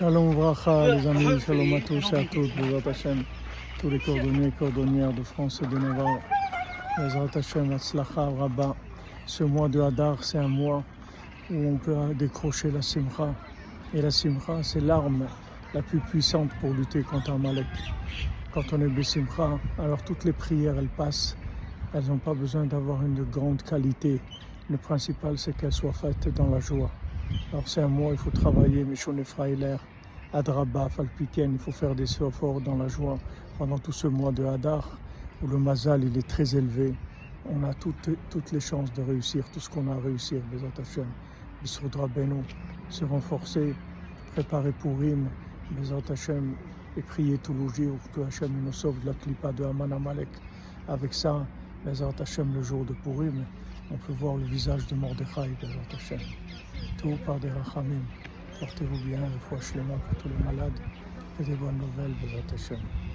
Shalom Vracha, les amis, shalom à tous et à toutes, tous les cordonniers et cordonnières de France et de Navarre. Ce mois de Hadar, c'est un mois où on peut décrocher la Simcha. Et la Simcha, c'est l'arme la plus puissante pour lutter contre Amalek. Quand on est Bessimcha, alors toutes les prières, elles passent. Elles n'ont pas besoin d'avoir une grande qualité. Le principal, c'est qu'elles soient faites dans la joie. Alors c'est un mois, il faut travailler, Mishon Frailer, Adraba, Falpitienne, il faut faire des efforts dans la joie pendant tout ce mois de Hadar, où le Mazal il est très élevé. On a toutes, les chances de réussir tout ce qu'on a à réussir, Bezat Hashem. Bissoudra Beno, se renforcer, préparer pour Rim, Bezat Hashem, et prier tout le jour que Hashem nous sauve de la clipa de Haman Amalek. Avec ça, Bezat Hashem, le jour de Purim, on peut voir le visage de Mordechai, Bezat Hashem. Tout par des rachamim. Portez-vous bien, le foi pour tous les malades et des bonnes nouvelles, Bezat Hashem.